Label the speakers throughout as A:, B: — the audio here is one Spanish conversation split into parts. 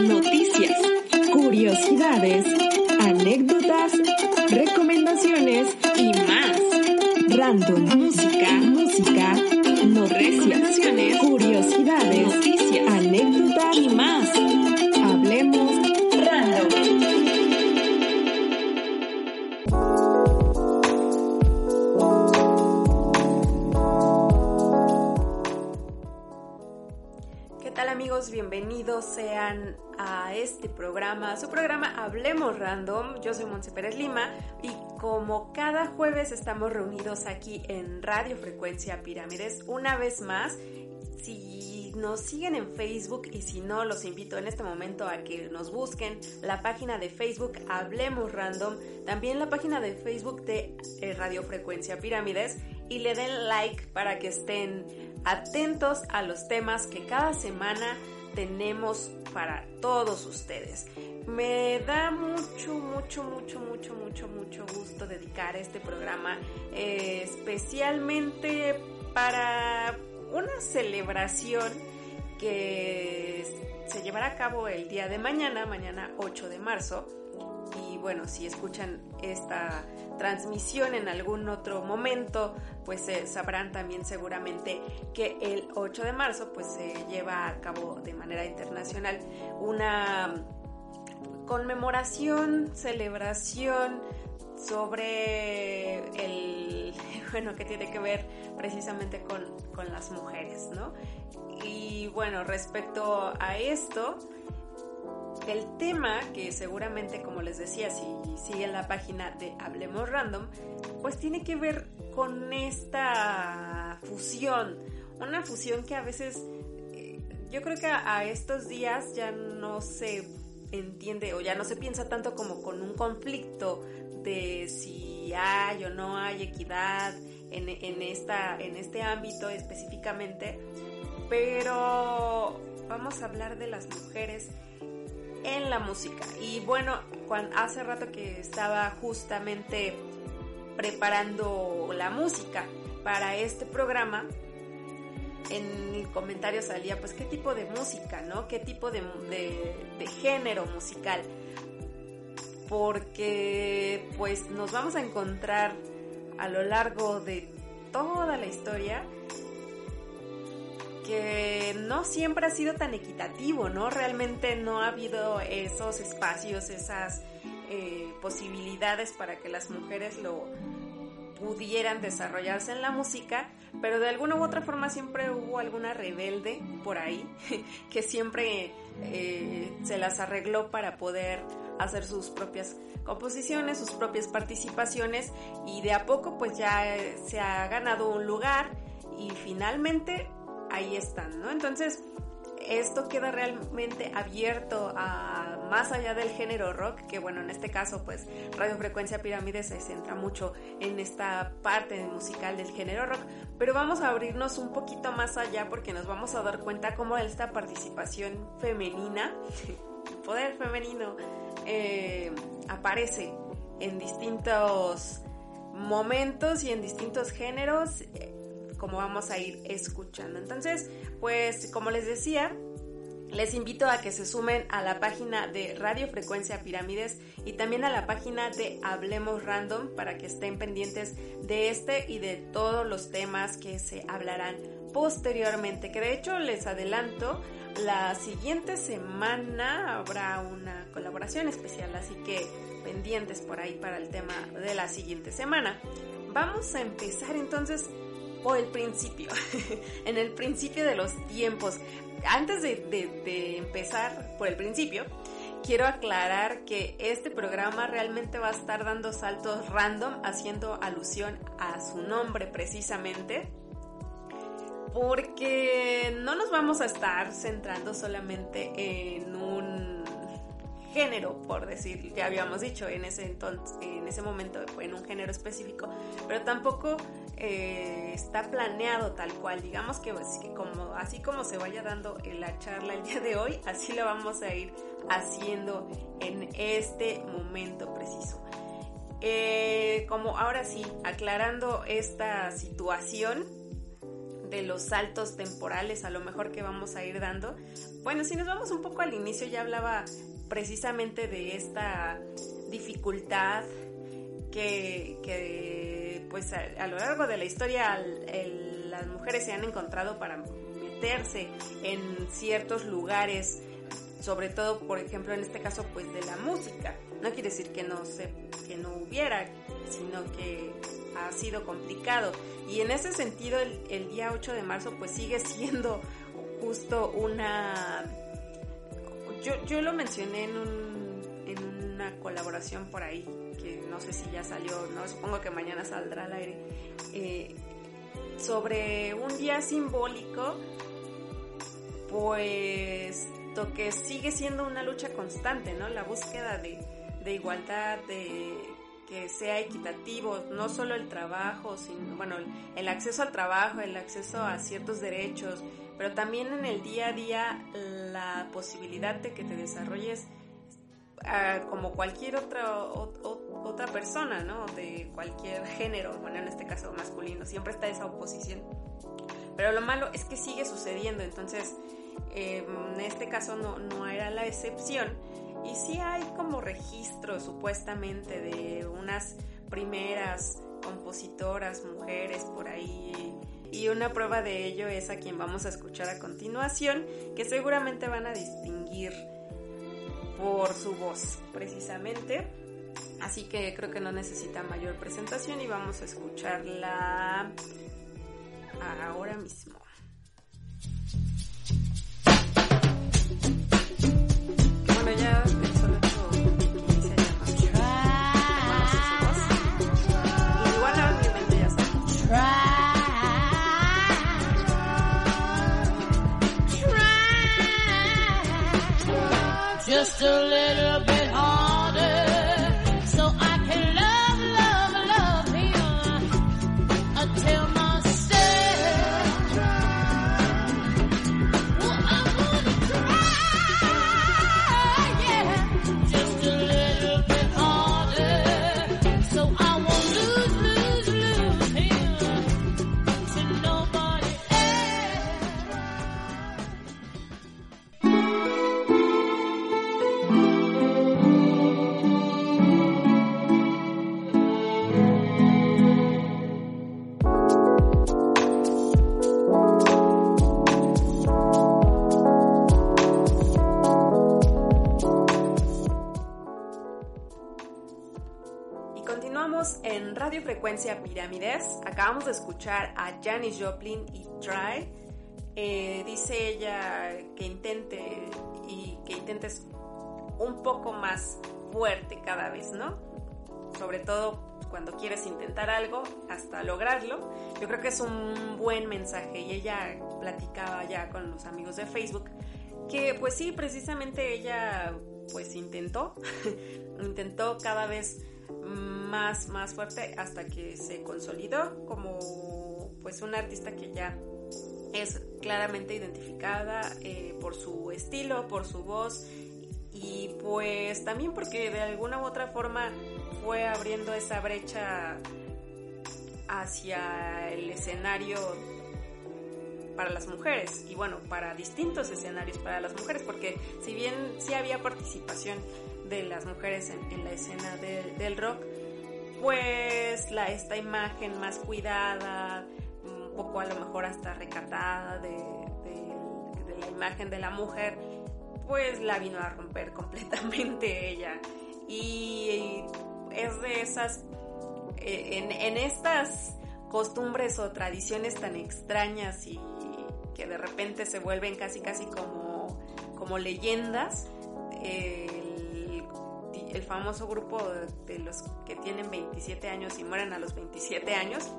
A: noticias, curiosidades, anécdotas,
B: programa, su programa Hablemos Random. Yo soy Monse Pérez Lima y como cada jueves estamos reunidos aquí en Radio Frecuencia Pirámides una vez más. Si nos siguen en Facebook y si no, los invito en este momento a que nos busquen la página de Facebook Hablemos Random, también la página de Facebook de eh, Radio Frecuencia Pirámides y le den like para que estén atentos a los temas que cada semana tenemos para todos ustedes. Me da mucho, mucho, mucho, mucho, mucho, mucho gusto dedicar este programa eh, especialmente para una celebración que se llevará a cabo el día de mañana, mañana 8 de marzo. Y bueno, si escuchan esta transmisión en algún otro momento, pues eh, sabrán también seguramente que el 8 de marzo pues se lleva a cabo de manera internacional una conmemoración, celebración sobre el, bueno, que tiene que ver precisamente con, con las mujeres, ¿no? Y bueno, respecto a esto, el tema que seguramente, como les decía, si siguen la página de Hablemos Random, pues tiene que ver con esta fusión, una fusión que a veces eh, yo creo que a, estos días ya no se entiende o ya no se piensa tanto como con un conflicto de si hay o no hay equidad en, esta, en este ámbito específicamente, pero vamos a hablar de las mujeres en la música. Y bueno, cuando, hace rato que estaba justamente preparando la música para este programa, en el comentario salía pues qué tipo de música, ¿no? ¿Qué tipo de, de, género musical? Porque pues nos vamos a encontrar a lo largo de toda la historia que no siempre ha sido tan equitativo, ¿no? Realmente no ha habido esos espacios, esas eh, posibilidades para que las mujeres lo pudieran desarrollarse en la música, pero de alguna u otra forma siempre hubo alguna rebelde por ahí que siempre eh, se las arregló para poder hacer sus propias composiciones, sus propias participaciones y de a poco pues ya se ha ganado un lugar y finalmente ahí están, ¿no? Entonces, esto queda realmente abierto a más allá del género rock, que bueno, en este caso pues Radio Frecuencia Pirámide se centra mucho en esta parte musical del género rock, pero vamos a abrirnos un poquito más allá porque nos vamos a dar cuenta cómo esta participación femenina, poder femenino, eh, aparece en distintos momentos y en distintos géneros como vamos a ir escuchando. Entonces, pues como les decía, les invito a que se sumen a la página de Radio Frecuencia Pirámides y también a la página de Hablemos Random para que estén pendientes de este y de todos los temas que se hablarán posteriormente. Que de hecho les adelanto, la siguiente semana habrá una colaboración especial, así que pendientes por ahí para el tema de la siguiente semana. Vamos a empezar entonces por el principio, en el principio de los tiempos. Antes de, de, empezar por el principio, quiero aclarar que este programa realmente va a estar dando saltos random, haciendo alusión a su nombre precisamente. Porque no nos vamos a estar centrando solamente en género, por decir, ya habíamos dicho en ese entonces, en ese momento en un género específico, pero tampoco eh, está planeado tal cual. Digamos que, como así como se vaya dando la charla el día de hoy, así lo vamos a ir haciendo en este momento preciso. Eh, como ahora sí, aclarando esta situación de los saltos temporales a lo mejor que vamos a ir dando. Bueno, si nos vamos un poco al inicio, ya hablaba precisamente de esta dificultad que, pues a, lo largo de la historia las mujeres se han encontrado para meterse en ciertos lugares, sobre todo, por ejemplo, en este caso, pues de la música. No quiere decir que no se, que no hubiera, sino que ha sido complicado. Y en ese sentido, el, día 8 de marzo, pues sigue siendo justo una... Yo, yo lo mencioné en, un, en una colaboración por ahí, que no sé si ya salió, no supongo que mañana saldrá al aire, eh, sobre un día simbólico, pues que sigue siendo una lucha constante, ¿no? La búsqueda de, de igualdad, de que sea equitativo, no solo el trabajo, sino, bueno, el acceso al trabajo, el acceso a ciertos derechos, pero también en el día a día la posibilidad de que te desarrolles ah, como cualquier otra, otra persona, ¿no? De cualquier género, bueno, en este caso masculino, siempre está esa oposición. Pero lo malo es que sigue sucediendo, entonces em, en este caso no, no era la excepción y sí hay como registros supuestamente de unas primeras compositoras, mujeres por ahí. Y una prueba de ello es a quien vamos a escuchar a continuación, que seguramente van a distinguir por su voz, precisamente. Así que creo que no necesita mayor presentación y vamos a escucharla ahora mismo. Bueno, ya el
C: Just a little bit
B: Acabamos de escuchar a Janis Joplin y Try. Eh, dice ella que intente y que intentes un poco más fuerte cada vez, ¿no? Sobre todo cuando quieres intentar algo hasta lograrlo. Yo creo que es un buen mensaje y ella platicaba ya con los amigos de Facebook que pues sí, precisamente ella pues intentó, intentó cada vez más, más fuerte hasta que se consolidó como pues una artista que ya es claramente identificada eh, por su estilo, por su voz. Y pues también porque de alguna u otra forma fue abriendo esa brecha hacia el escenario para las mujeres. Y bueno, para distintos escenarios para las mujeres, porque si bien sí había participación de las mujeres en, la escena del rock, pues la, esta imagen más cuidada, un poco a lo mejor hasta recatada de, la imagen de la mujer, pues la vino a romper completamente ella. Y es de esas, eh, en, estas costumbres o tradiciones tan extrañas y que de repente se vuelven casi casi como, como leyendas, el, el famoso grupo de los que tienen 27 años y mueren a los 27 años,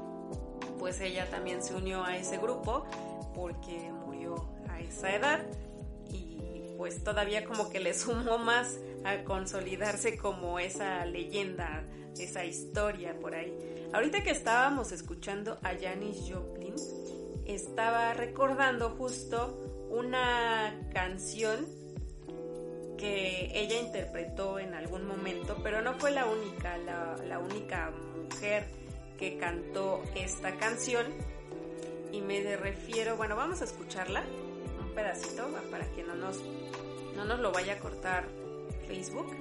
B: pues ella también se unió a ese grupo porque murió a esa edad y pues todavía como que le sumó más a consolidarse como esa leyenda, esa historia por ahí. Ahorita que estábamos escuchando a Janis Joplin, estaba recordando justo una canción que ella interpretó en algún momento, pero no fue la única, la, única mujer que cantó esta canción. y me refiero, bueno, vamos a escucharla, un pedacito, para que no nos, no nos lo vaya a cortar Facebook.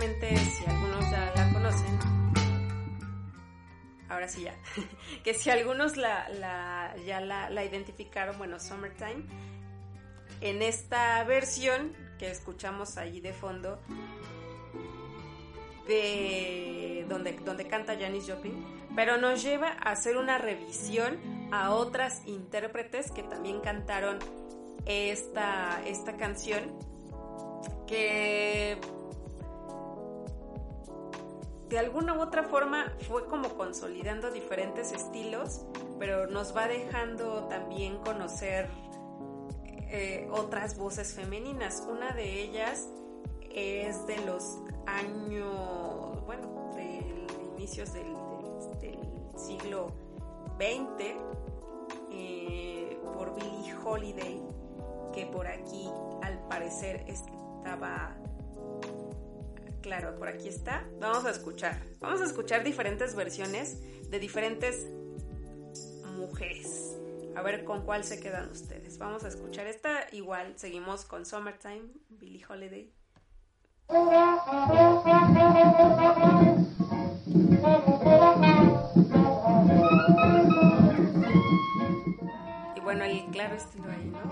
B: Si algunos ya la conocen, ahora sí ya, que si algunos la, la- ya la, la identificaron, bueno, Summertime, en esta versión que escuchamos allí de fondo, de donde, donde canta Janis Joplin, pero nos lleva a hacer una revisión a otras intérpretes que también cantaron esta, esta canción que de alguna u otra forma fue como consolidando diferentes estilos, pero nos va dejando también conocer eh, otras voces femeninas. Una de ellas es de los años, bueno, de inicios del, siglo XX, eh, por Billie Holiday, que por aquí al parecer estaba Claro, por aquí está. Vamos a escuchar. Vamos a escuchar diferentes versiones de diferentes mujeres. A ver con cuál se quedan ustedes. Vamos a escuchar esta. Igual seguimos con Summertime, Billie Holiday. Y bueno, el claro estilo ahí, ¿no?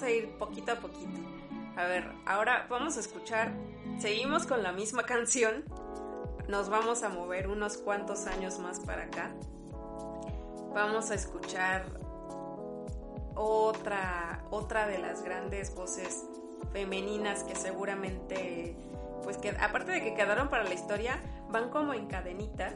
B: A ir poquito a poquito. A ver, ahora vamos a escuchar, seguimos con la misma canción, nos vamos a mover unos cuantos años más para acá. Vamos a escuchar otra, otra de las grandes voces femeninas que seguramente, pues que aparte de que quedaron para la historia, van como en cadenita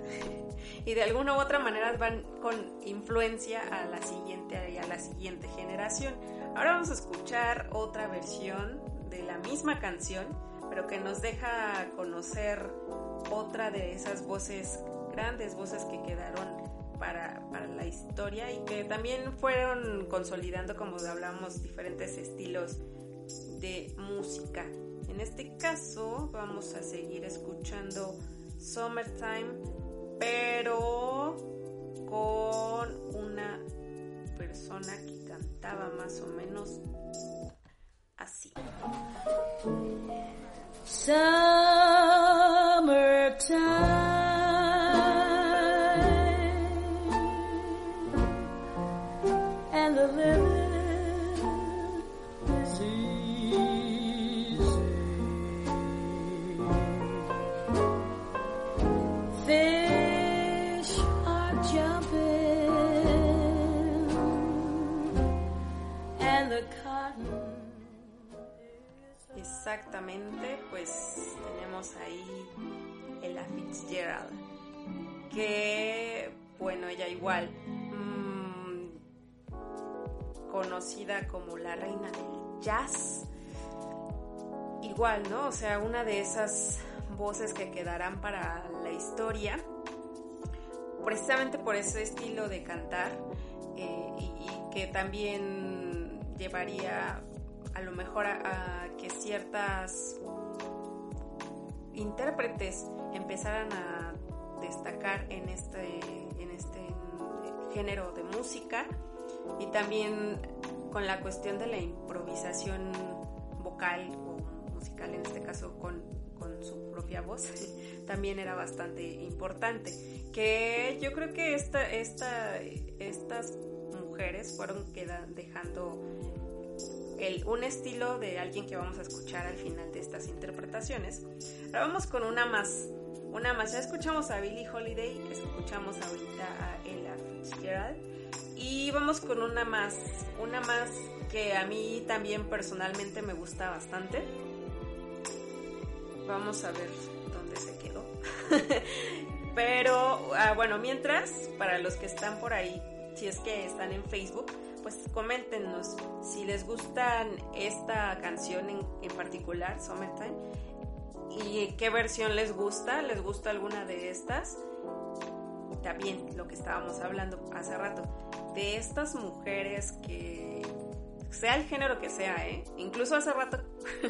B: y de alguna u otra manera van con influencia a la siguiente y a la siguiente generación. Ahora vamos a escuchar otra versión de la misma canción, pero que nos deja conocer otra de esas voces, grandes voces que quedaron para, para la historia y que también fueron consolidando, como hablamos, diferentes estilos de música. En este caso vamos a seguir escuchando Summertime, pero con una persona que cantaba más o menos así.
C: Summertime
B: Exactamente, pues tenemos ahí Ella Fitzgerald, que bueno, ella igual, mm, conocida como la reina del jazz, igual, ¿no? O sea, una de esas voces que quedarán para la historia, precisamente por ese estilo de cantar eh, y, y que también llevaría a lo mejor a, que ciertas intérpretes empezaran a destacar en este, en este género de música y también con la cuestión de la improvisación vocal o musical, en este caso con, con su propia voz, también era bastante importante. Que yo creo que esta, estas mujeres fueron quedan, dejando un estilo de alguien que vamos a escuchar al final de estas interpretaciones. Ahora vamos con una más, una más. Ya escuchamos a Billie Holiday, escuchamos ahorita a Ella Fitzgerald. Y vamos con una más, una más que a mí también personalmente me gusta bastante. Vamos a ver dónde se quedó. Pero ah, bueno, mientras, para los que están por ahí, si es que están en Facebook, pues coméntenos si les gustan esta canción en, en particular, Summertime, y qué versión les gusta, les gusta alguna de estas. También lo que estábamos hablando hace rato, de estas mujeres que sea el género que sea, ¿eh? Incluso hace rato,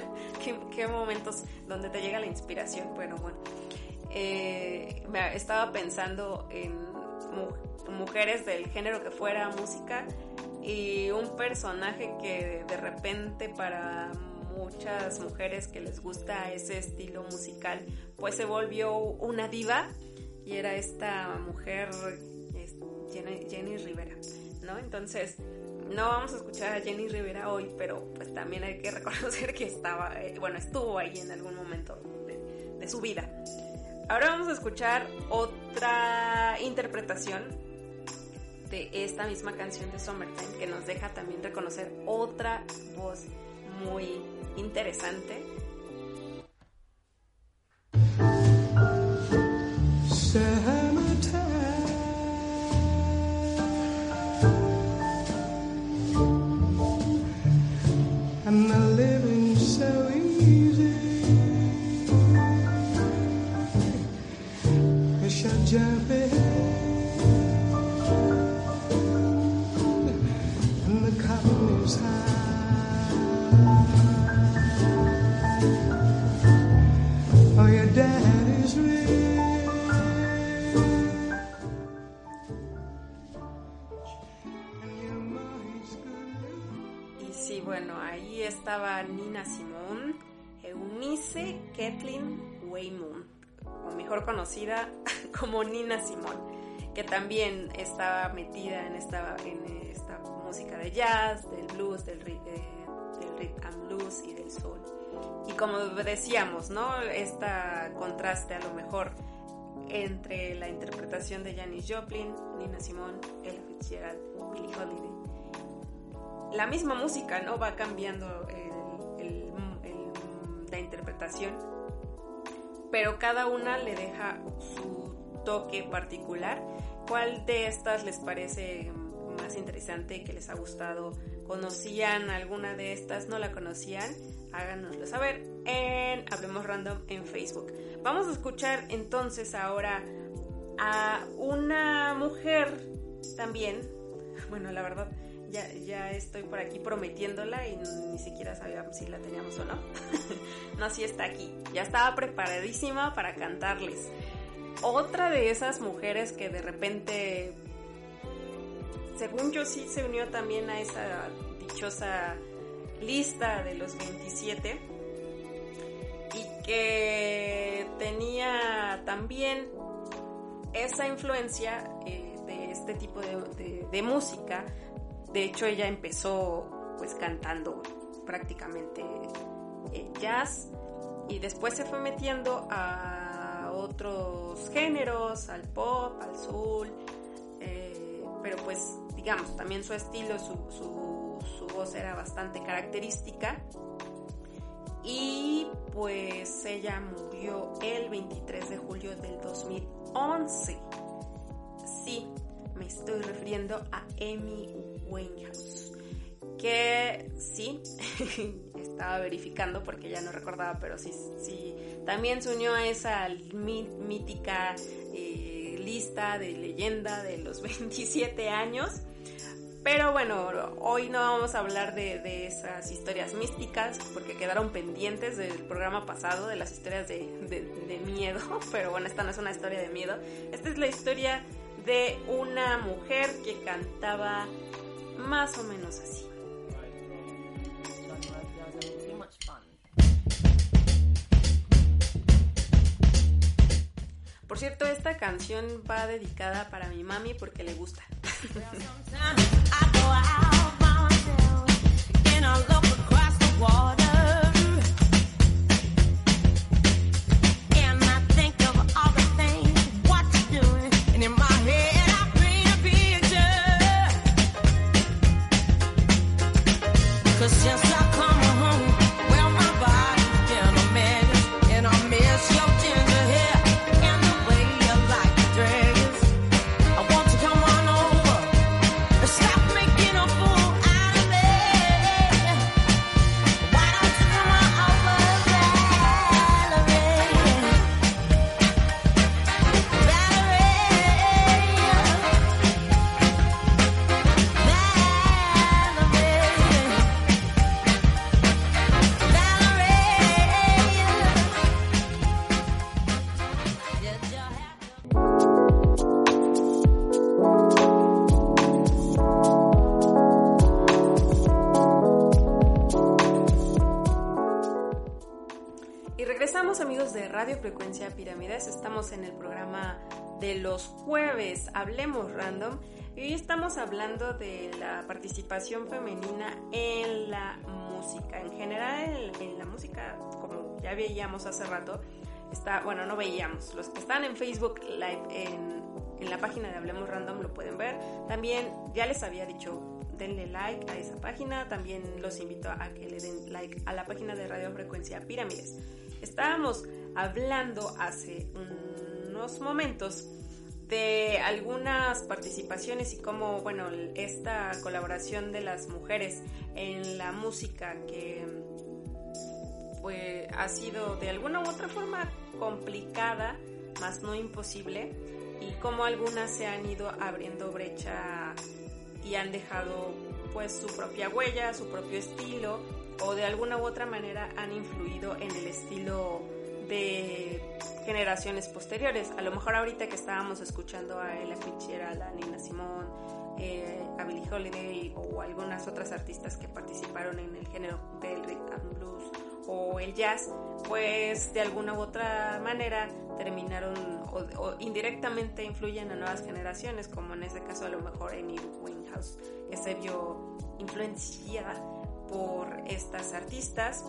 B: ¿qué, momentos donde te llega la inspiración, bueno, bueno. Eh, me estaba pensando en mu- mujeres del género que fuera música y un personaje que de repente para muchas mujeres que les gusta ese estilo musical pues se volvió una diva y era esta mujer Jenny, Rivera, ¿no? Entonces no vamos a escuchar a Jenny Rivera hoy, pero pues también hay que reconocer que estaba, eh, bueno, estuvo ahí en algún momento de su vida. Ahora vamos a escuchar otra interpretación de esta misma canción de Summertime que nos deja también reconocer otra voz muy interesante. Kathleen Waymoon, o mejor conocida como Nina Simone, que también estaba metida en esta, en esta música de jazz, del blues, del, eh, del rhythm and blues y del soul. Y como decíamos, ¿no? Este contraste a lo mejor entre la interpretación de Janis Joplin, Nina Simone, Ella Fitzgerald, Billie Holiday la misma música, ¿no? Va cambiando el- el- el- la interpretación, pero cada una le deja su toque particular. ¿Cuál de estas les parece más interesante que les ha gustado? ¿Conocían alguna de estas? ¿No la conocían? Háganoslo saber en Hablemos Random en Facebook. Vamos a escuchar entonces ahora a una mujer también. Bueno, la verdad, ya, ya estoy por aquí prometiéndola y ni siquiera sabía si la teníamos o no. no, sí está aquí. Ya estaba preparadísima para cantarles. Otra de esas mujeres que de repente, según yo sí se unió también a esa dichosa lista de los 27 y que tenía también esa influencia eh, de este tipo de música. De hecho, ella empezó pues cantando prácticamente eh, jazz y después se fue metiendo a otros géneros, al pop, al soul, eh, pero pues digamos, también su estilo, su, su, su voz era bastante característica y pues ella murió el 23 de julio del 2011. Sí, me estoy refiriendo a Amy Winehouse. Que sí, estaba verificando porque ya no recordaba, pero sí, sí, también se unió a esa mí- mítica eh, lista de leyenda de los 27 años. Pero bueno, hoy no vamos a hablar de, de esas historias místicas porque quedaron pendientes del programa pasado, de las historias de, de- de miedo. Pero bueno, esta no es una historia de miedo. Esta es la historia de una mujer que cantaba más o menos así. Por cierto, esta canción va dedicada para mi mami porque le gusta. Radio Frecuencia Pirámides, estamos en el programa de los jueves, Hablemos Random, y hoy estamos hablando de la participación femenina en la música. En general, en, la música, como ya veíamos hace rato, está, bueno, no veíamos, los que están en Facebook Live, en, en la página de Hablemos Random lo pueden ver. También ya les había dicho, denle like a esa página, también los invito a que le den like a la página de Radio Frecuencia Pirámides. Estábamos hablando hace unos momentos de algunas participaciones y cómo, bueno, esta colaboración de las mujeres en la música que pues ha sido de alguna u otra forma complicada, más no imposible, y cómo algunas se han ido abriendo brecha y han dejado pues su propia huella, su propio estilo, o de alguna u otra manera han influido en el estilo de generaciones posteriores. A lo mejor ahorita que estábamos escuchando a Ella Fitzgerald, a Nina Simone, eh, a Billie Holiday o algunas otras artistas que participaron en el género del rhythm and blues o el jazz, pues de alguna u otra manera terminaron o, o indirectamente influyen a nuevas generaciones, como en este caso a lo mejor Amy Winehouse, que se vio influenciada por estas artistas.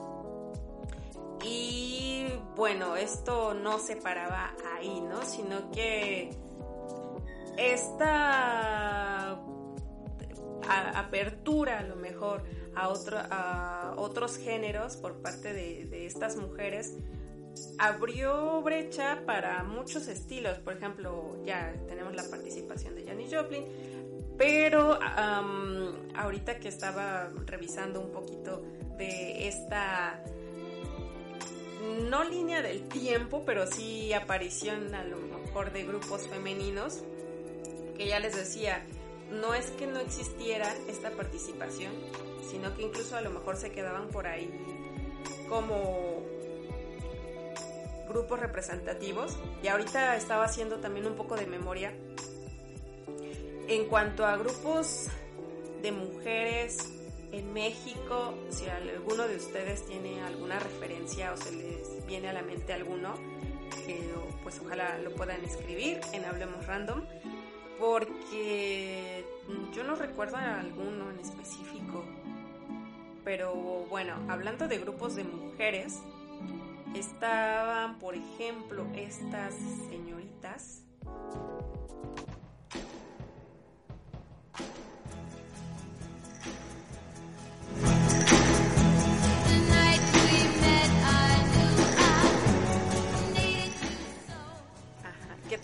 B: Y bueno, esto no se paraba ahí, ¿no? Sino que esta apertura a lo mejor a, a otros géneros por parte de, estas mujeres abrió brecha para muchos estilos. Por ejemplo, ya tenemos la participación de Janis Joplin, pero ahorita que estaba revisando un poquito de esta no línea del tiempo, pero sí aparición a lo mejor de grupos femeninos, que ya les decía, no es que no existiera esta participación, sino que incluso a lo mejor se quedaban por ahí como grupos representativos. Y ahorita estaba haciendo también un poco de memoria en cuanto a grupos de mujeres en México, si alguno de ustedes tiene alguna referencia o se les viene a la mente alguno, que pues ojalá lo puedan escribir en Hablemos Random, porque yo no recuerdo a alguno en específico. Pero bueno, hablando de grupos de mujeres, estaban, por ejemplo, estas señoritas.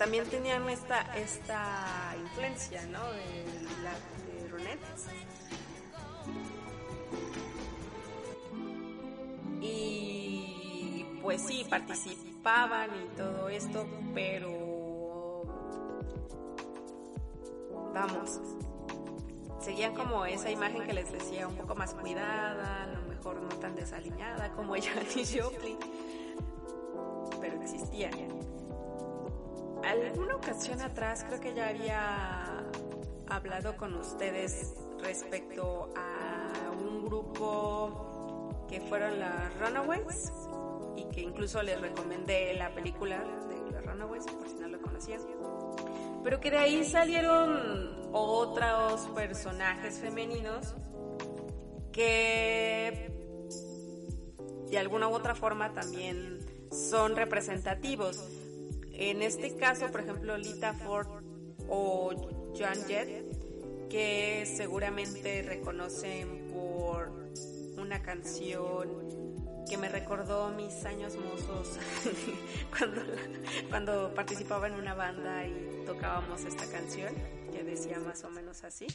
B: También tenían esta, esta influencia, ¿no? De la de. Y pues sí, participaban y todo esto, pero vamos, seguían como esa imagen que les decía, un poco más cuidada, a lo mejor no tan desaliñada como Janis Joplin, pero existían. Alguna ocasión atrás creo que ya había hablado con ustedes respecto a un grupo que fueron las Runaways y que incluso les recomendé la película de las Runaways por si no lo conocían. Pero que de ahí salieron otros personajes femeninos que de alguna u otra forma también son representativos. En este caso, por ejemplo, Lita Ford o Joan Jett, que seguramente reconocen por una canción que me recordó mis años mozos cuando, cuando participaba en una banda y tocábamos esta canción que decía más o menos así.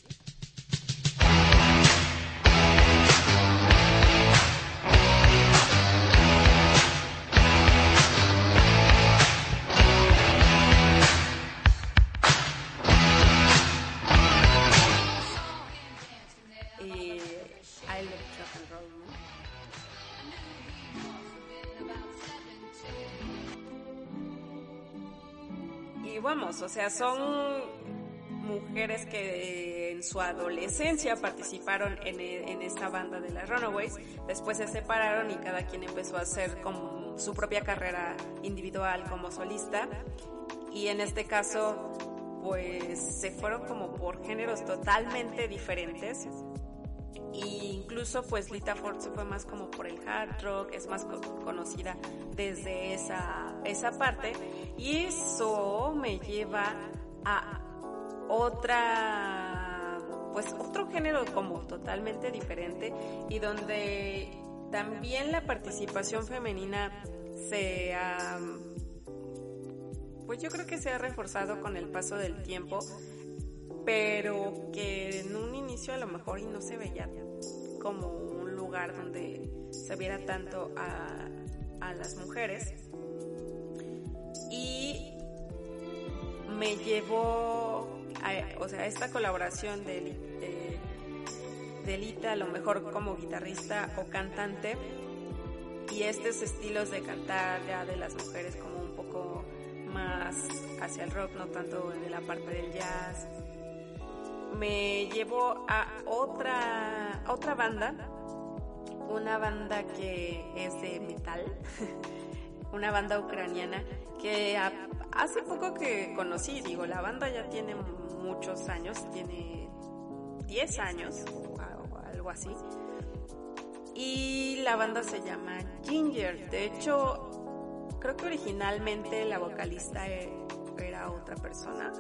B: O sea, son mujeres que en su adolescencia participaron en, e- en esta banda de las Runaways, después se separaron y cada quien empezó a hacer como su propia carrera individual como solista. Y en este caso pues se fueron como por géneros totalmente diferentes incluso pues Lita Ford se fue más como por el hard rock, es más co- conocida desde esa, esa parte. Y eso me lleva a otra pues otro género como totalmente diferente y donde también la participación femenina se ha pues yo creo que se ha reforzado con el paso del tiempo pero que en un inicio a lo mejor y no se veía como un lugar donde se viera tanto a, las mujeres. Y me llevó a, o sea esta colaboración de, de, de Lita a lo mejor como guitarrista o cantante y estos estilos de cantar ya de las mujeres como un poco más hacia el rock no tanto de la parte del jazz me llevó a otra, a otra banda, una banda que es de metal, una banda ucraniana que hace poco que conocí, digo, la banda ya tiene muchos años, tiene 10 años o algo así. Y la banda se llama Ginger. De hecho, creo que originalmente la vocalista e- era otra persona,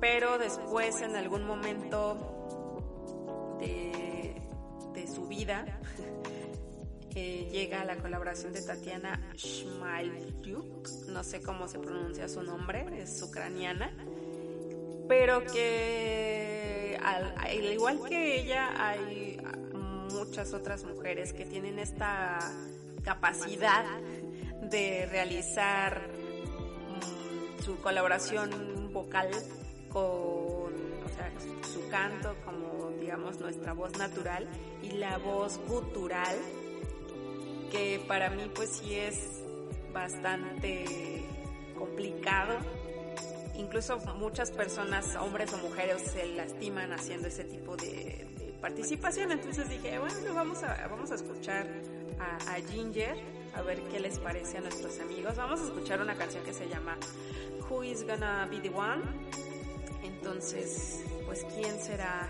B: pero después en algún momento de, su vida eh, llega la colaboración de Tatiana Shmalyuk, no sé cómo se pronuncia su nombre, es ucraniana, pero que al, al igual que ella hay muchas otras mujeres que tienen esta capacidad de realizar mm, su colaboración vocal con su canto como digamos nuestra voz natural y la voz gutural que para mí pues sí es bastante complicado. Incluso muchas personas hombres o mujeres se lastiman haciendo ese tipo de, participación. Entonces dije bueno vamos a vamos a escuchar a Ginger a ver qué les parece a nuestros amigos vamos a escuchar una canción que se llama Who is gonna be the one entonces, pues quién será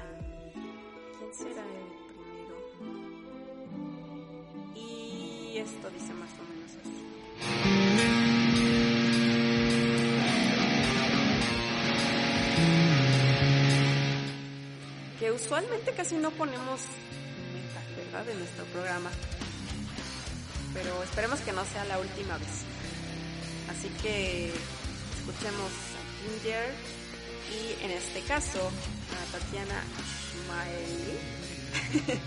B: quién será el primero. Y esto dice más o menos así. Que usualmente casi no ponemos metal, ¿verdad? En nuestro programa. Pero esperemos que no sea la última vez. Así que escuchemos a Ginger y en este caso a Tatiana Schmaeli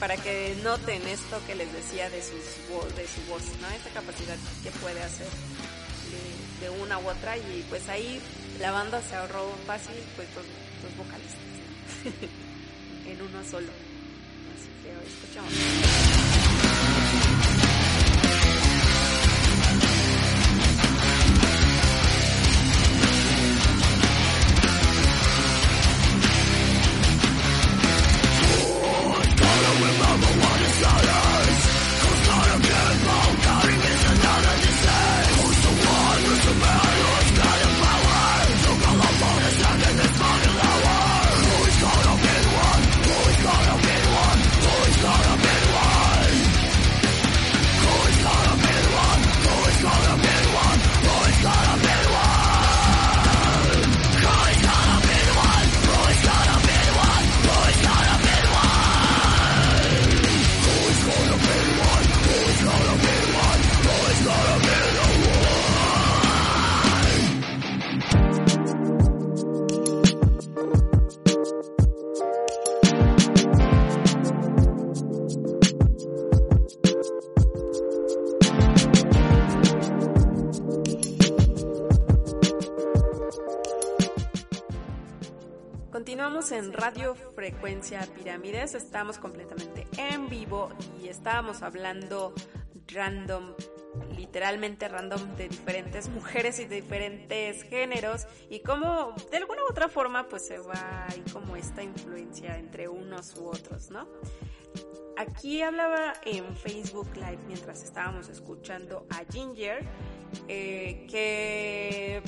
B: para que noten esto que les decía de, sus, de su voz, ¿no? Esa capacidad que puede hacer de, una u otra y pues ahí la banda se ahorró fácil pues dos, dos vocalistas en uno solo. Así que escuchamos. Frecuencia Pirámides, estamos completamente en vivo y estábamos hablando random, literalmente random de diferentes mujeres y de diferentes géneros y cómo de alguna u otra forma pues se va ahí como esta influencia entre unos u otros, ¿no? Aquí hablaba en Facebook Live mientras estábamos escuchando a Ginger eh, que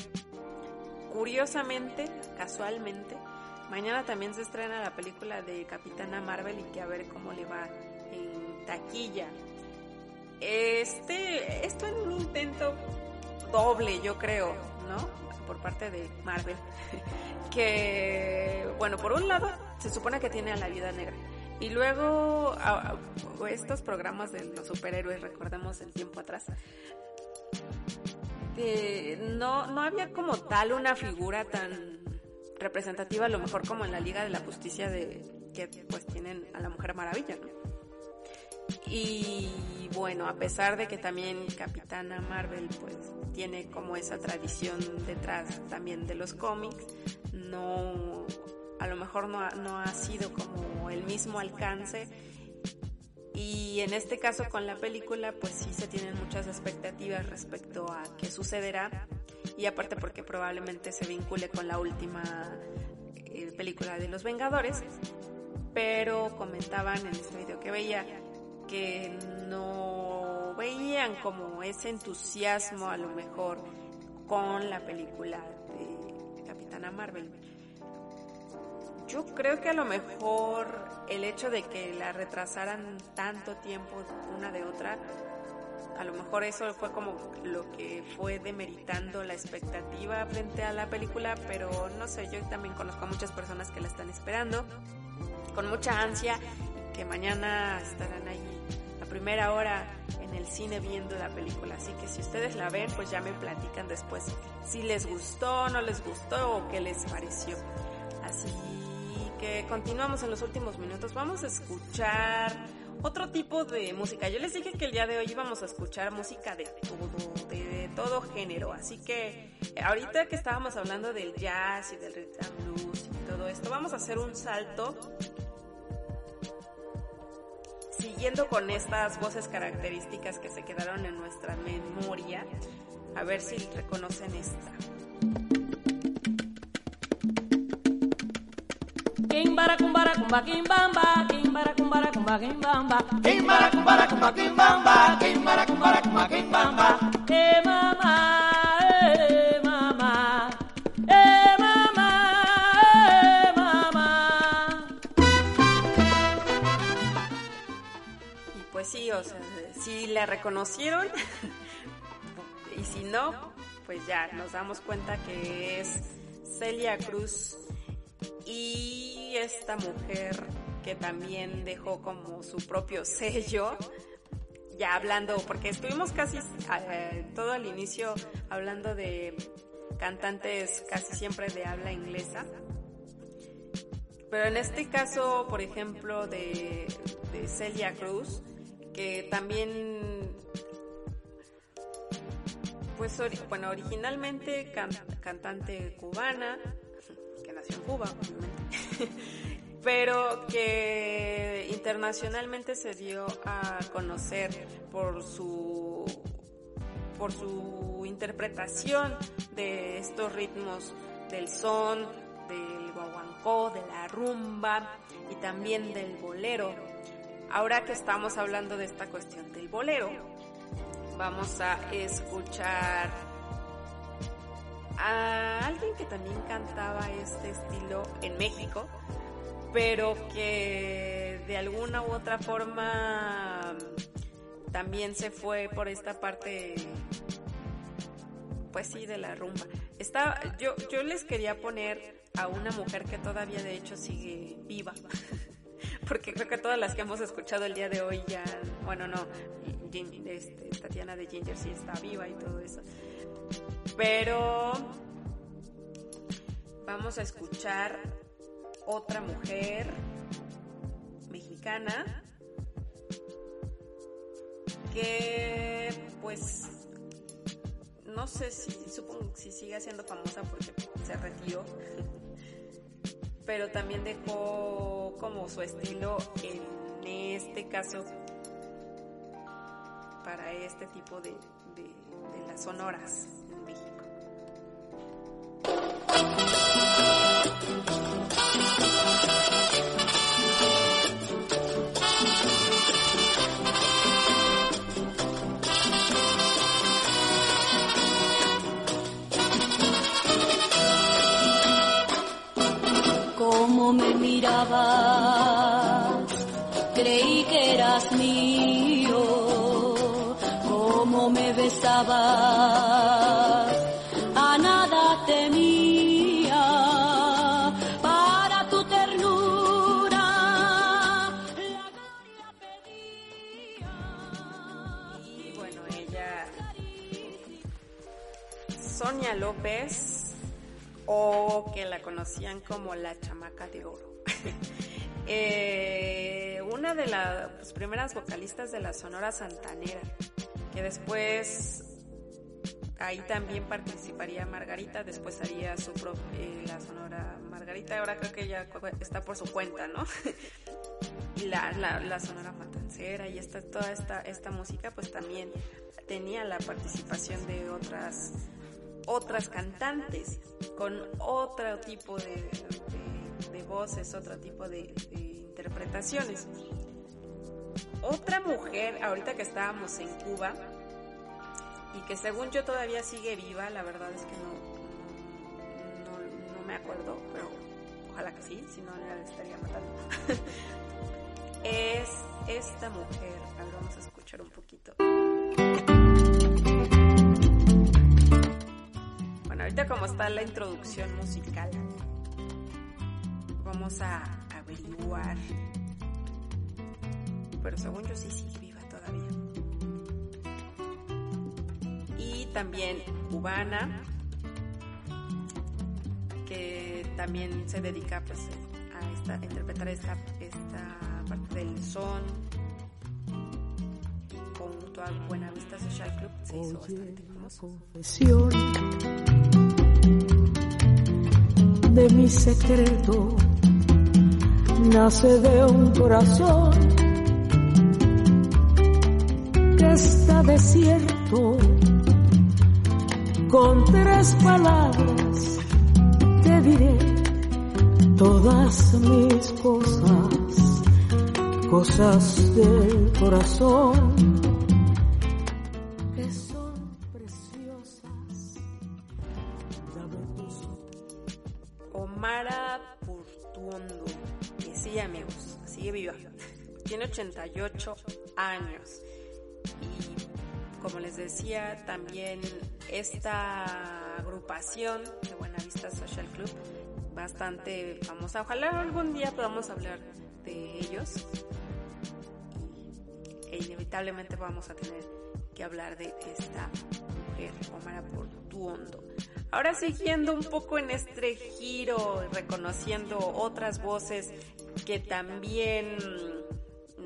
B: curiosamente, casualmente, mañana también se estrena la película de Capitana Marvel y que a ver cómo le va en taquilla. Este, esto en un intento doble, yo creo, ¿no? Por parte de Marvel. que, bueno, por un lado, se supone que tiene a la vida negra. Y luego, estos programas de los superhéroes, recordemos el tiempo atrás, que no, no había como tal una figura tan representativa, a lo mejor como en la Liga de la Justicia de que pues tienen a la Mujer Maravilla. Y bueno, a pesar de que también Capitana Marvel pues tiene como esa tradición detrás también de los cómics, no a lo mejor no ha, no ha sido como el mismo alcance y en este caso con la película pues sí se tienen muchas expectativas respecto a qué sucederá y aparte porque probablemente se vincule con la última eh, película de los Vengadores pero comentaban en este video que veía que no veían como ese entusiasmo a lo mejor con la película de Capitana Marvel. Yo creo que a lo mejor el hecho de que la retrasaran tanto tiempo una de otra, a lo mejor eso fue como lo que fue demeritando la expectativa frente a la película, pero no sé, yo también conozco a muchas personas que la están esperando con mucha ansia y que mañana estarán ahí a primera hora en el cine viendo la película. Así que si ustedes la ven, pues ya me platican después si les gustó, no les gustó o qué les pareció. Así que continuamos en los últimos minutos. Vamos a escuchar otro tipo de música. Yo les dije que el día de hoy íbamos a escuchar música de todo, de todo género. Así que eh, ahorita que estábamos hablando del jazz y del rhythm blues y todo esto, vamos a hacer un salto siguiendo con estas voces características que se quedaron en nuestra memoria. A ver si reconocen esta.
C: Kimbara kumbara kumba kimbamba, kimbara kumbara kumba kimbamba.
D: Kimbara kumbara kumba kimbamba, kimbara kumbara kumba kimbamba.
C: Eh mama, eh mama, eh mama, eh mama.
B: Y pues sí, o sea, si la reconocieron y si no, pues ya nos damos cuenta que es Celia Cruz y esta mujer que también dejó como su propio sello, ya hablando, porque estuvimos casi eh, todo al inicio hablando de cantantes casi siempre de habla inglesa. Pero en este caso, por ejemplo, de, Celia Cruz, que también, pues, bueno, originalmente can- cantante cubana, que nació en Cuba, obviamente, pero que internacionalmente se dio a conocer por su por su interpretación de estos ritmos del son, del guaguancó, de la rumba y también del bolero. Ahora que estamos hablando de esta cuestión del bolero, vamos a escuchar a alguien que también cantaba este estilo en México, pero que de alguna u otra forma también se fue por esta parte pues sí de la rumba. Yo yo les quería poner a una mujer que todavía de hecho sigue viva. Porque creo que todas las que hemos escuchado el día de hoy ya, bueno, no, este, Tatiana de Ginger sí está viva y todo eso. Pero vamos a escuchar otra mujer mexicana que pues no sé si supongo si sigue siendo famosa porque se retiró pero también dejó como su estilo en este caso para este tipo de, de, de las sonoras en México.
E: Me mirabas, creí que eras mío. Cómo me besabas, a nada temía. Para tu ternura, la gloria pedía.
B: Y bueno, ella, Sonia López, o que la conocían como la. Eh, una de las primeras vocalistas de la Sonora Santanera, que después ahí también participaría Margarita, después haría su eh, la Sonora Margarita, ahora creo que ella está por su cuenta, ¿no? y la, la, la Sonora Matancera y esta, toda esta, esta música pues también tenía la participación de otras otras cantantes con otro tipo de- de voces, otro tipo de, interpretaciones. Otra mujer, ahorita que estábamos en Cuba, y que según yo todavía sigue viva, la verdad es que no, no, no me acuerdo, pero ojalá que sí, si no la estaría matando. es esta mujer, a ver, vamos a escuchar un poquito. Bueno, ahorita como está la introducción musical, vamos a averiguar. Pero según yo sí sigue viva todavía. Y también cubana, que también se dedica pues a, esta, a interpretar esta, esta parte del son. Junto a Buenavista Social Club se hizo bastante famoso.
C: confesión de mi secreto nace de un corazón que está desierto con tres palabras te diré todas mis cosas cosas del corazón
B: también esta agrupación de Buenavista Social Club, bastante famosa. Ojalá algún día podamos hablar de ellos. E inevitablemente vamos a tener que hablar de esta mujer, Omara Portuondo. Ahora siguiendo un poco en este giro, reconociendo otras voces que también,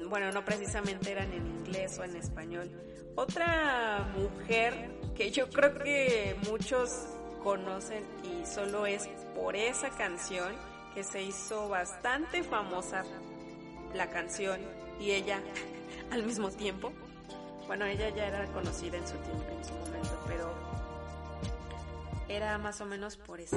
B: bueno, no precisamente eran en inglés o en español. Otra mujer que yo creo que muchos conocen y solo es por esa canción que se hizo bastante famosa la canción y ella al mismo tiempo. Bueno, ella ya era conocida en su tiempo, en su momento, pero era más o menos por eso.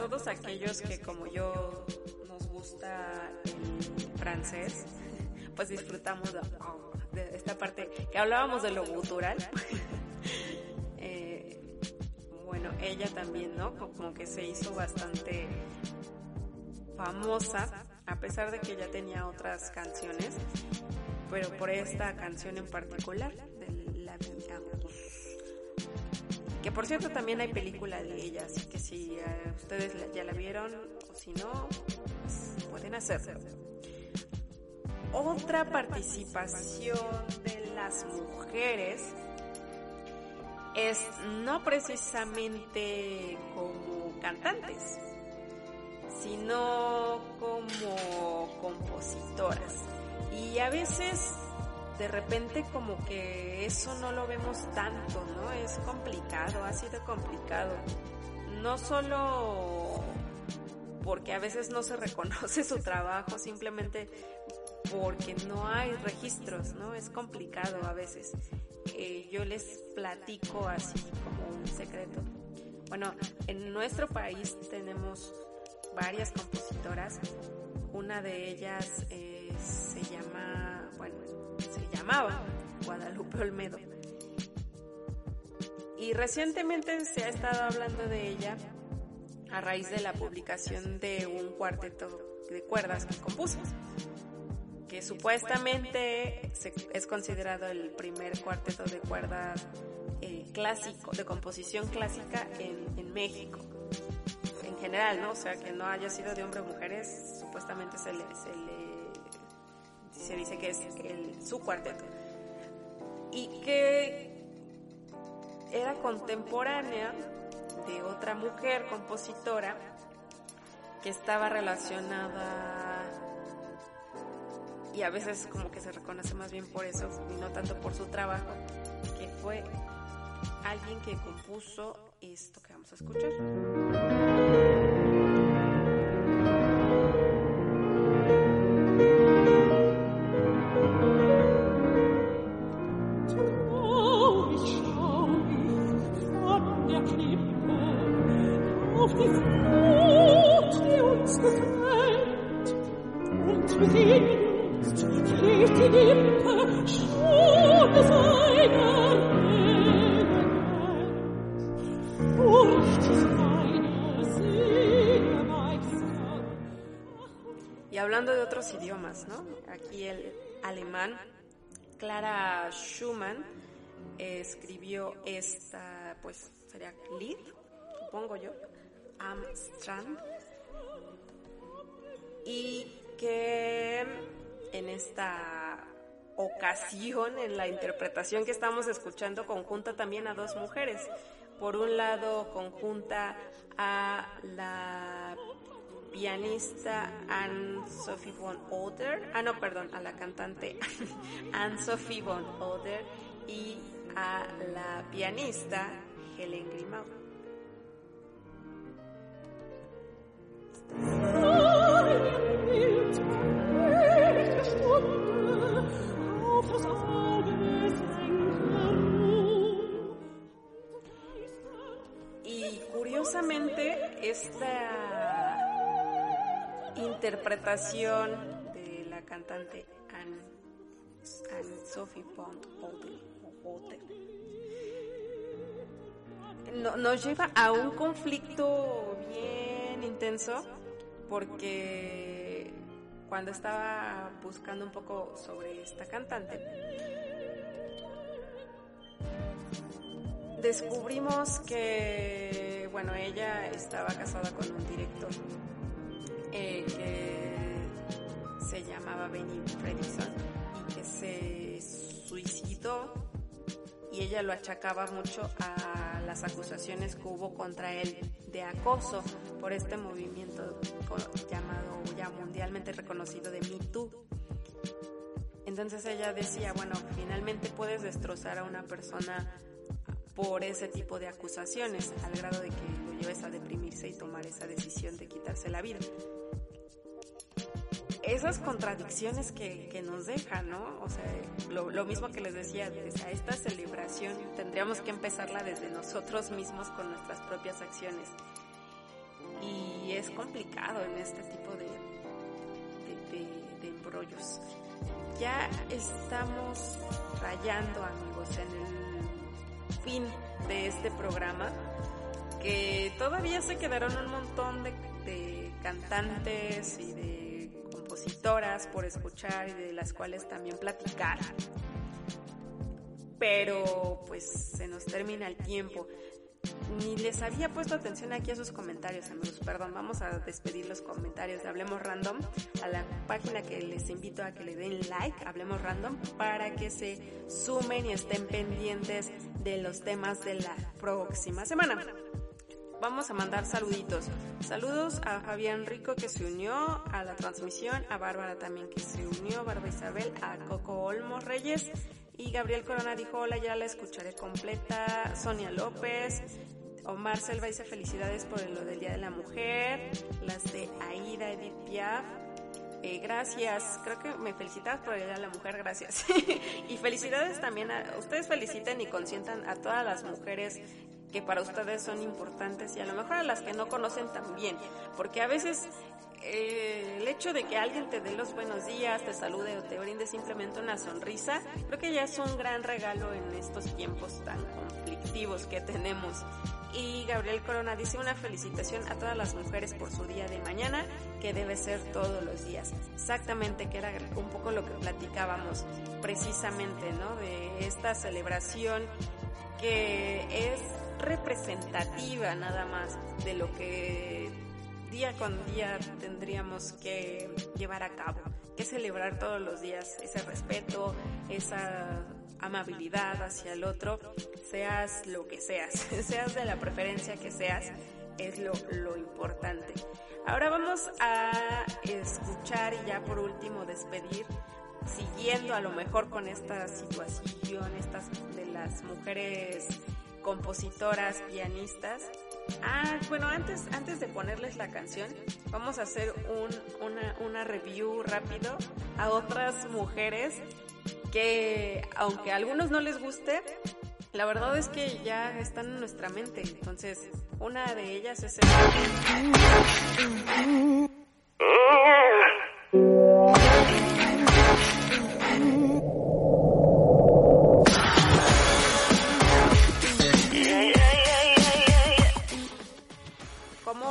B: Todos aquellos que como yo nos gusta el francés, pues disfrutamos de, de esta parte que hablábamos de lo gutural. Eh, bueno, ella también, ¿no? Como que se hizo bastante famosa a pesar de que ya tenía otras canciones, pero por esta canción en particular, de La Rose. Que por cierto también hay película de ella, así que si eh, ustedes ya la vieron o si no, pues, pueden hacerlo. Otra participación de las mujeres es no precisamente como cantantes, sino como compositoras. Y a veces de repente como que eso no lo vemos tanto, ¿no? Es complicado, ha sido complicado. No solo porque a veces no se reconoce su trabajo, simplemente porque no hay registros, ¿no? Es complicado a veces. Eh, yo les platico así como un secreto. Bueno, en nuestro país tenemos varias compositoras. Una de ellas eh, se llama, bueno, se llamaba Guadalupe Olmedo. Y recientemente se ha estado hablando de ella a raíz de la publicación de un cuarteto de cuerdas que compuso, que supuestamente es considerado el primer cuarteto de cuerdas eh, clásico, de composición clásica en, México. En general, ¿no? O sea, que no haya sido de hombres o mujeres, supuestamente se le se dice que es el, su cuarteto. Y que era contemporánea de otra mujer compositora que estaba relacionada y a veces como que se reconoce más bien por eso y no tanto por su trabajo, que fue alguien que compuso esto que vamos a escuchar. Alemán, Clara Schumann eh, escribió esta, pues sería Lied, supongo yo, Am Strand, y que en esta ocasión, en la interpretación que estamos escuchando, conjunta también a dos mujeres. Por un lado, conjunta a la pianista Anne-Sophie von Oder, ah no, perdón, a la cantante Anne-Sophie von Oder y a la pianista Helen Grimau. Interpretación de la cantante Anne, Oder, Oder, no- nos lleva a un conflicto bien intenso porque cuando estaba buscando un poco sobre esta cantante, descubrimos que, bueno, ella estaba casada con un director eh, que se llamaba Benny Fredrickson y que se suicidó y ella lo achacaba mucho a las acusaciones que hubo contra él de acoso por este movimiento llamado ya mundialmente reconocido de Me Too. Entonces ella decía, bueno, finalmente puedes destrozar a una persona por ese tipo de acusaciones, al grado de que lo lleves a deprimirse y tomar esa decisión de quitarse la vida. Esas contradicciones que, que nos deja, ¿no? O sea, lo, lo mismo que les decía, o sea, esta celebración tendríamos que empezarla desde nosotros mismos con nuestras propias acciones. Y es complicado en este tipo de, de, de- de embrollos. Ya estamos rayando, amigos, en el fin de este programa, que todavía se quedaron un montón de, cantantes y de compositoras por escuchar y de las cuales también platicar. Pero pues se nos termina el tiempo. Ni les había puesto atención aquí a sus comentarios, amigos. Perdón, vamos a despedir los comentarios de Hablemos Random a la página que les invito a que le den like, Hablemos Random, para que se sumen y estén pendientes de los temas de la próxima semana. Vamos a mandar saluditos. Saludos a Fabián Rico que se unió a la transmisión, a Bárbara también que se unió, Bárbara Isabel, a Coco Olmos Reyes y Gabriel Corona dijo, hola, ya la escucharé completa. Sonia López, Omar Selva dice felicidades por lo del Día de la Mujer. Las de Aida Edith Piaf. Eh, gracias, creo que me felicitas por el Día de la Mujer, gracias. y felicidades también a ustedes feliciten y consientan a todas las mujeres que para ustedes son importantes y a lo mejor a las que no conocen también, porque a veces eh, el hecho de que alguien te dé los buenos días, te salude o te brinde simplemente una sonrisa, creo que ya es un gran regalo en estos tiempos tan conflictivos que tenemos. Y Gabriel Corona dice una felicitación a todas las mujeres por su día de mañana, que debe ser todos los días. Exactamente, que era un poco lo que platicábamos precisamente, ¿no? De esta celebración que es representativa nada más de lo que día con día tendríamos que llevar a cabo, que celebrar todos los días ese respeto, esa amabilidad hacia el otro, seas lo que seas, seas de la preferencia que seas, es lo, lo importante. Ahora vamos a escuchar y ya por último despedir, siguiendo a lo mejor con esta situación, estas de las mujeres compositoras, pianistas. Ah, bueno, antes, antes de ponerles la canción, vamos a hacer un, una, una review rápido a otras mujeres que, aunque a algunos no les guste, la verdad es que ya están en nuestra mente. Entonces, una de ellas es ¿Cómo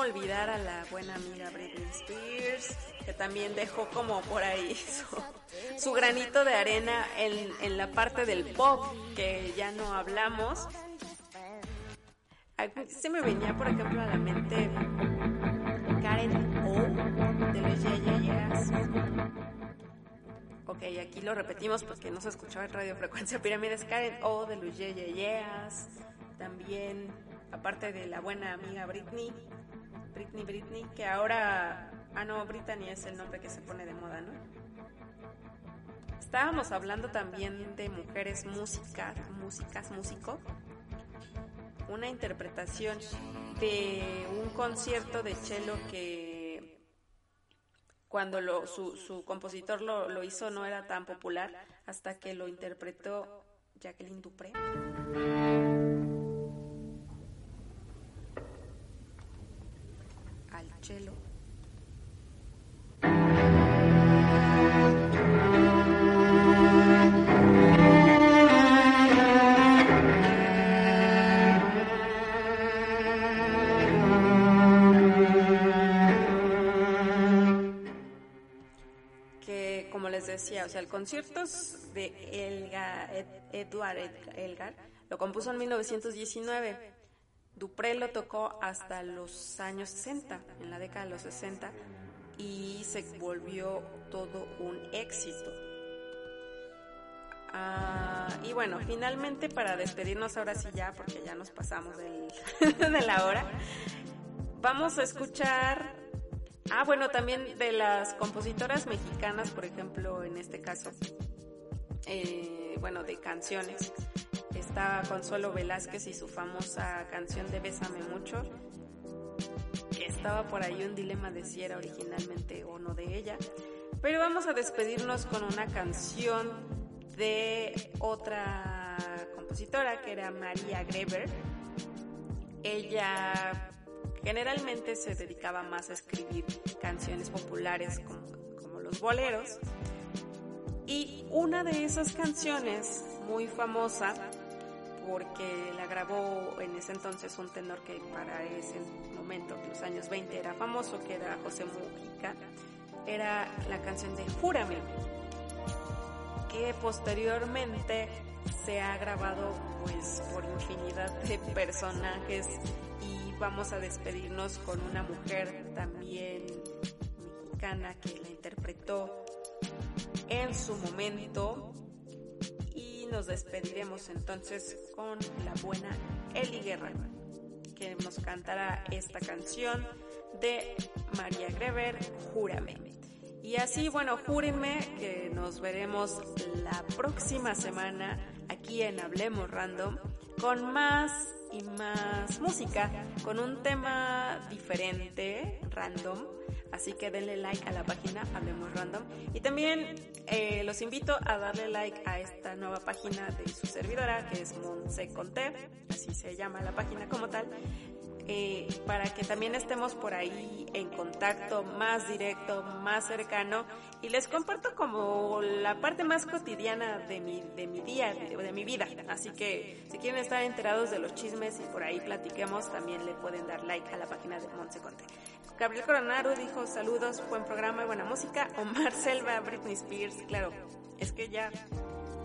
B: olvidar a la buena amiga Britney Spears? Que también dejó como por ahí su, granito de arena en, en la parte del pop, que ya no hablamos. Se me venía, por ejemplo, a la mente Karen O de los Yeahs. Ok, aquí lo repetimos porque no se escuchaba en Radio Frecuencia Pirámides. Karen O de los Yeahs. También, aparte de la buena amiga Britney, Britney, Britney, que ahora, ah no, Brittany es el nombre que se pone de moda, ¿no? Estábamos hablando también de mujeres músicas, músicas, músico. Una interpretación de un concierto de cello que cuando lo, su, su compositor lo, lo hizo no era tan popular hasta que lo interpretó Jacqueline Dupré. Al cello. Que como les decía, o sea, el concierto de Elgar, Ed- Edward Ed- Elgar lo compuso en 1919. Dupré lo tocó hasta los años 60, en la década de los 60, y se volvió todo un éxito. Ah, y bueno, finalmente para despedirnos ahora sí ya, porque ya nos pasamos del- de la hora, vamos a escuchar, ah bueno, también de las compositoras mexicanas, por ejemplo, en este caso, eh, bueno, de canciones. Está Consuelo Velázquez y su famosa canción de Bésame mucho, que estaba por ahí un dilema de si era originalmente o no de ella. Pero vamos a despedirnos con una canción de otra compositora que era María Greber. Ella generalmente se dedicaba más a escribir canciones populares como, como los boleros. Y una de esas canciones muy famosa, porque la grabó en ese entonces un tenor que para ese momento, en los años 20, era famoso, que era José Mujica, era la canción de Júrame, que posteriormente se ha grabado pues por infinidad de personajes. Y vamos a despedirnos con una mujer también mexicana que la interpretó en su momento nos despediremos entonces con la buena Eli Guerra que nos cantará esta canción de María Greber, Júrame. Y así, bueno, júrenme que nos veremos la próxima semana aquí en Hablemos Random con más y más música, con un tema diferente, random. Así que denle like a la página Hablemos Random. Y también eh, los invito a darle like a esta nueva página de su servidora, que es Monse Conté, así se llama la página como tal eh, para que también estemos por ahí en contacto más directo, más cercano y les comparto como la parte más cotidiana de mi, de mi día, de, de mi vida. Así que si quieren estar enterados de los chismes y por ahí platiquemos, también le pueden dar like a la página de Monse Conte. Gabriel Coronado dijo saludos, buen programa y buena música. Omar Selva, Britney Spears, claro, es que ya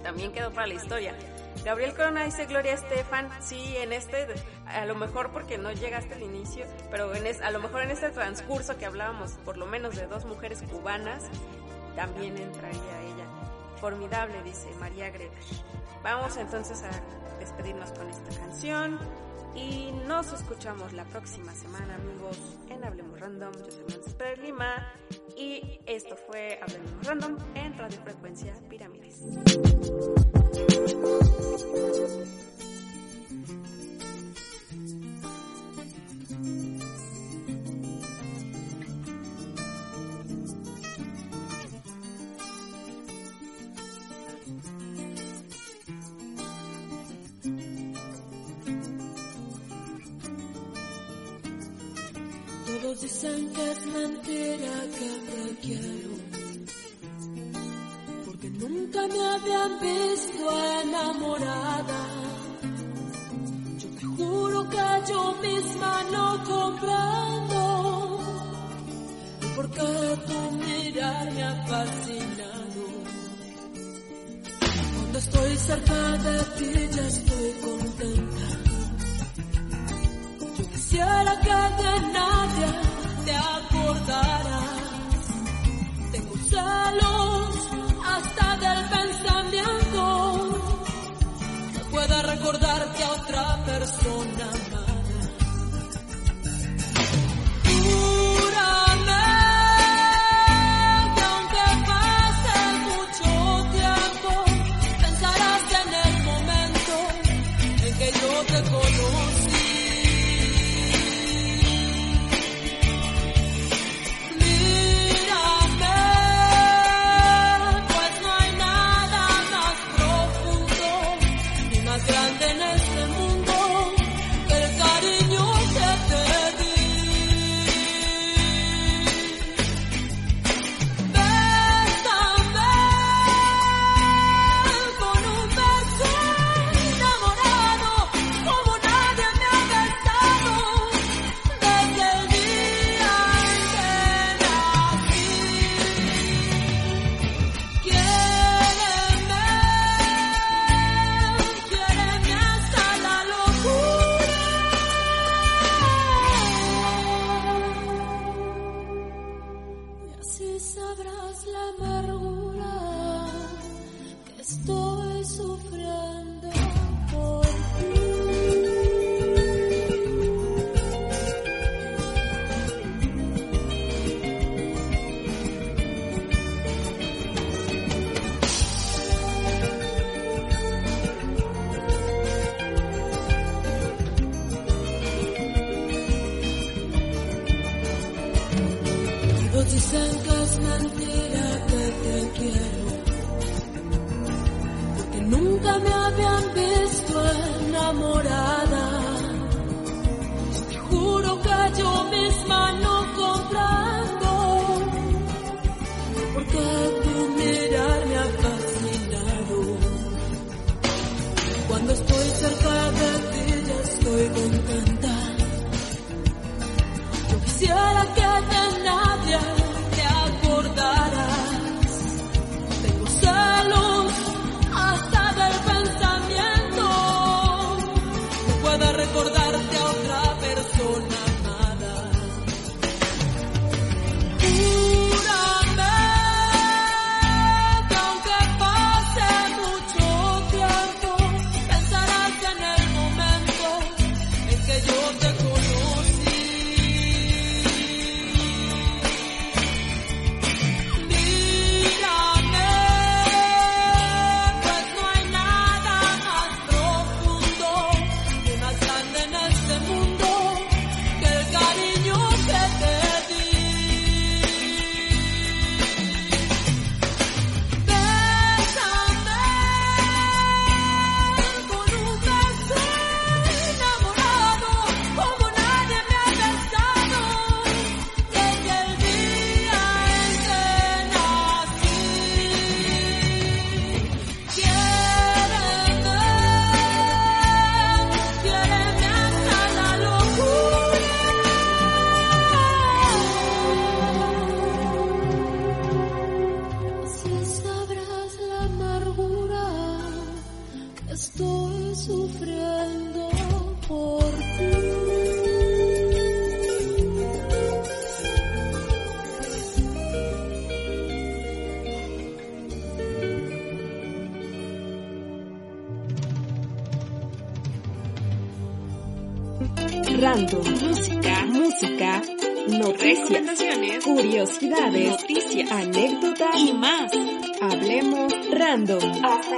B: también quedó para la historia. Gabriel Corona dice Gloria Estefan, sí, en este, a lo mejor porque no llegaste al inicio, pero en es, a lo mejor en este transcurso que hablábamos por lo menos de dos mujeres cubanas, también entraría ella. Formidable, dice María Greber. Vamos entonces a despedirnos con esta canción y nos escuchamos la próxima semana, amigos, en Hablemos Random. Yo soy Monster Lima y esto fue Hablemos Random en Radio Frecuencia Pirámides.
E: Mentira que te quiero. Porque nunca me habían visto enamorada. Yo te juro que yo misma no comprendo. el por qué tu mirar me ha fascinado. Cuando estoy cerca de ti ya estoy contenta. Quisiera que de nadie te acordaras. Tengo celos hasta del pensamiento. Que pueda recordarte a otra persona
B: Selamat noticias